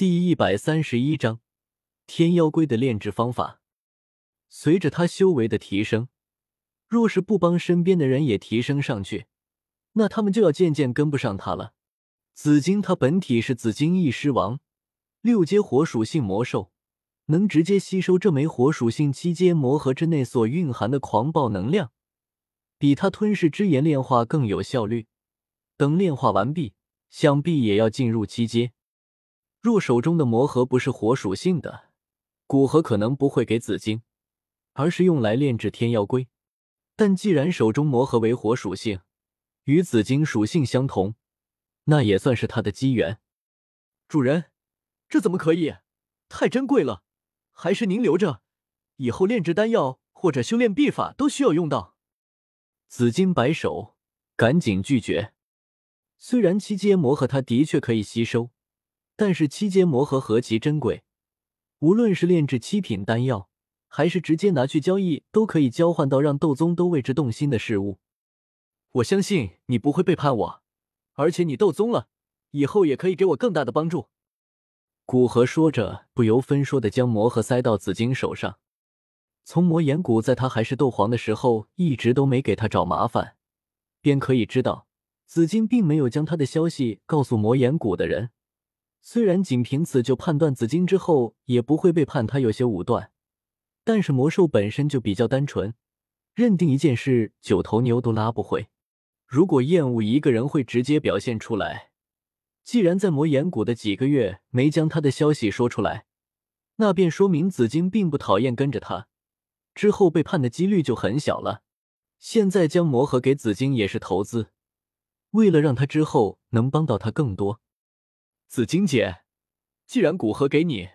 第一百三十一章天妖龟的炼制方法。随着他修为的提升，若是不帮身边的人也提升上去，那他们就要渐渐跟不上他了。紫金，它本体是紫金翼狮王，六阶火属性魔兽，能直接吸收这枚火属性七阶魔核之内所蕴含的狂暴能量，比他吞噬之炎炼化更有效率。等炼化完毕，想必也要进入七阶。若手中的魔核不是火属性的，古核可能不会给紫金，而是用来炼制天妖龟。但既然手中魔核为火属性，与紫金属性相同，那也算是他的机缘。主人，这怎么可以？太珍贵了，还是您留着，以后炼制丹药或者修炼秘法都需要用到。紫金摆手，赶紧拒绝。虽然七阶魔核他的确可以吸收。但是七阶魔核何其珍贵，无论是炼制七品丹药，还是直接拿去交易，都可以交换到让斗宗都为之动心的事物。我相信你不会背叛我，而且你斗宗了，以后也可以给我更大的帮助。古河说着，不由分说的将魔核塞到紫金手上。从魔岩谷在他还是斗皇的时候，一直都没给他找麻烦，便可以知道，紫金并没有将他的消息告诉魔岩谷的人。虽然仅凭此就判断紫金之后也不会背叛他，有些武断，但是魔兽本身就比较单纯，认定一件事九头牛都拉不回。如果厌恶一个人，会直接表现出来。既然在魔岩谷的几个月没将他的消息说出来，那便说明紫金并不讨厌跟着他，之后背叛的几率就很小了。现在将魔核给紫金也是投资，为了让他之后能帮到他更多。紫金姐，既然古河给你，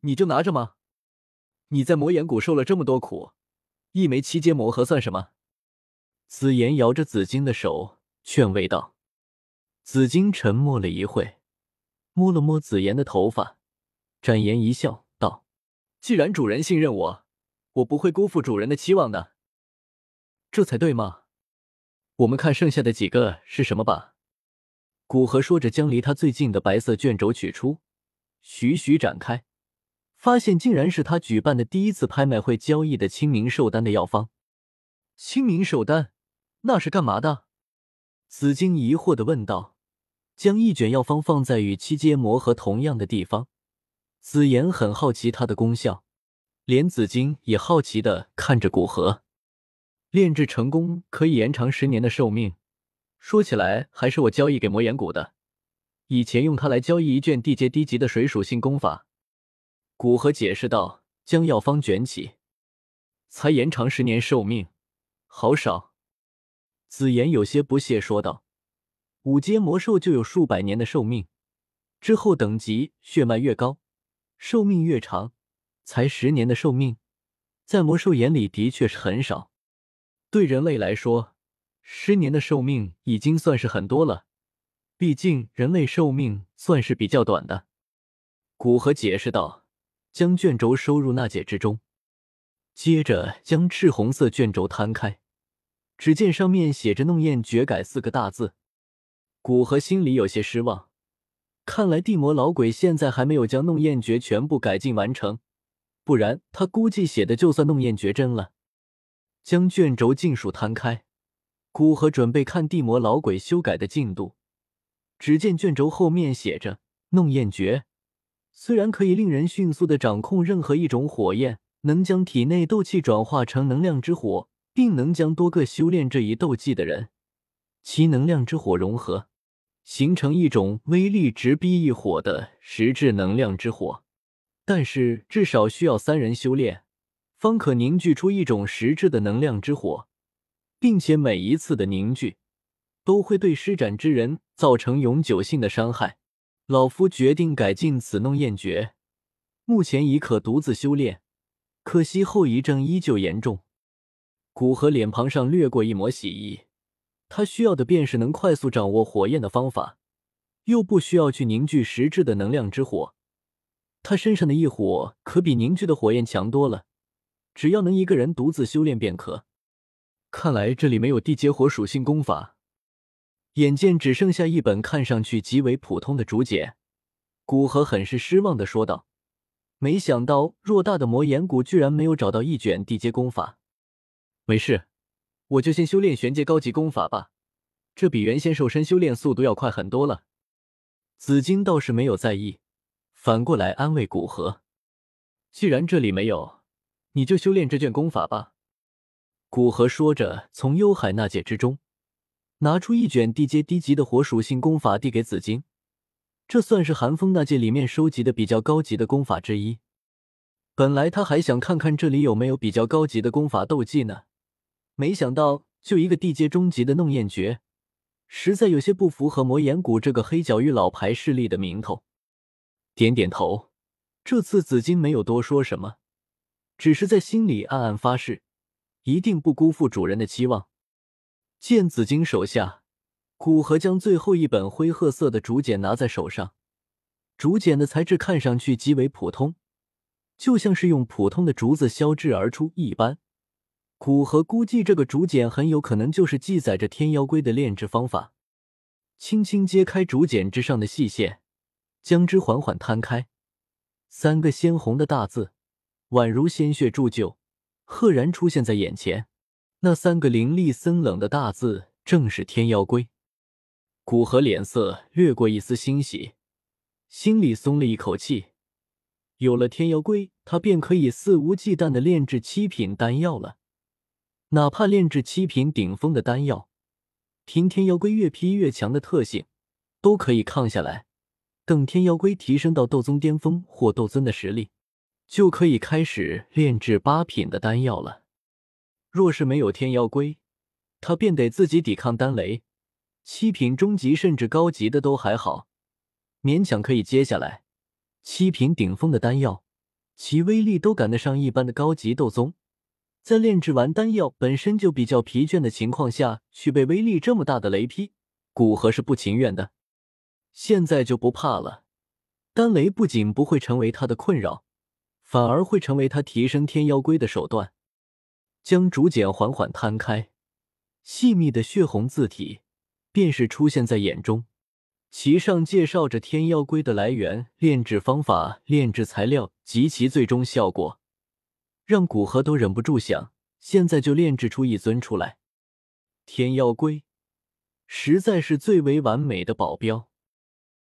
你就拿着吗？你在魔岩谷受了这么多苦，一枚七阶魔核算什么？紫妍摇着紫金的手，劝慰道。紫金沉默了一会，摸了摸紫妍的头发，展颜一笑，道：“既然主人信任我，我不会辜负主人的期望的。这才对嘛。我们看剩下的几个是什么吧。”古河说着，将离他最近的白色卷轴取出，徐徐展开，发现竟然是他举办的第一次拍卖会交易的清明寿丹的药方。清明寿丹，那是干嘛的？紫金疑惑的问道。将一卷药方放在与七阶魔核同样的地方，紫妍很好奇它的功效，连紫金也好奇的看着古河。炼制成功可以延长十年的寿命。说起来，还是我交易给魔岩谷的。以前用它来交易一卷地阶低级的水属性功法。古河解释道，将药方卷起，才延长十年寿命，好少。紫妍有些不屑说道：“五阶魔兽就有数百年的寿命，之后等级血脉越高，寿命越长，才十年的寿命，在魔兽眼里的确是很少。对人类来说。”十年的寿命已经算是很多了，毕竟人类寿命算是比较短的。古河解释道，将卷轴收入纳戒之中，接着将赤红色卷轴摊开，只见上面写着“弄燕绝改”四个大字。古河心里有些失望，看来地魔老鬼现在还没有将弄燕诀全部改进完成，不然他估计写的就算弄燕诀真了。将卷轴尽数摊开。古河准备看地魔老鬼修改的进度，只见卷轴后面写着“弄焰诀”，虽然可以令人迅速的掌控任何一种火焰，能将体内斗气转化成能量之火，并能将多个修炼这一斗技的人其能量之火融合，形成一种威力直逼一火的实质能量之火。但是至少需要三人修炼，方可凝聚出一种实质的能量之火。并且每一次的凝聚，都会对施展之人造成永久性的伤害。老夫决定改进此弄焰诀，目前已可独自修炼，可惜后遗症依旧严重。古河脸庞上掠过一抹喜意，他需要的便是能快速掌握火焰的方法，又不需要去凝聚实质的能量之火。他身上的异火可比凝聚的火焰强多了，只要能一个人独自修炼便可。看来这里没有地阶火属性功法，眼见只剩下一本看上去极为普通的竹简，古河很是失望的说道：“没想到偌大的魔岩谷居然没有找到一卷地阶功法。没事，我就先修炼玄阶高级功法吧，这比原先瘦身修炼速度要快很多了。”紫金倒是没有在意，反过来安慰古河：“既然这里没有，你就修炼这卷功法吧。”古河说着，从幽海纳戒之中拿出一卷地阶低级的火属性功法，递给紫金。这算是寒风那界里面收集的比较高级的功法之一。本来他还想看看这里有没有比较高级的功法斗技呢，没想到就一个地阶中级的弄焰诀，实在有些不符合魔岩谷这个黑角域老牌势力的名头。点点头，这次紫金没有多说什么，只是在心里暗暗发誓，一定不辜负主人的期望。见紫金手下。古河将最后一本灰褐色的竹简拿在手上，竹简的材质看上去极为普通，就像是用普通的竹子削制而出一般。古河估计这个竹简很有可能就是记载着天妖龟的炼制方法。轻轻揭开竹简之上的细线，将之缓缓摊开，三个鲜红的大字，宛如鲜血铸就，赫然出现在眼前。那三个凌厉森冷的大字，正是天妖龟。古河脸色掠过一丝欣喜，心里松了一口气。有了天妖龟，他便可以肆无忌惮的炼制七品丹药了。哪怕炼制七品顶峰的丹药，凭天妖龟越劈越强的特性，都可以抗下来。等天妖龟提升到斗宗巅峰或斗尊的实力，就可以开始炼制八品的丹药了。若是没有天妖龟，他便得自己抵抗丹雷。七品中级甚至高级的都还好，勉强可以接下来。七品顶峰的丹药，其威力都赶得上一般的高级斗宗。在炼制完丹药本身就比较疲倦的情况下去被威力这么大的雷劈，古河是不情愿的。现在就不怕了，丹雷不仅不会成为他的困扰，反而会成为他提升天妖龟的手段。将竹简缓缓摊开，细密的血红字体。便是出现在眼中，其上介绍着天妖龟的来源、炼制方法、炼制材料及其最终效果，让古河都忍不住想：现在就炼制出一尊出来。天妖龟实在是最为完美的保镖。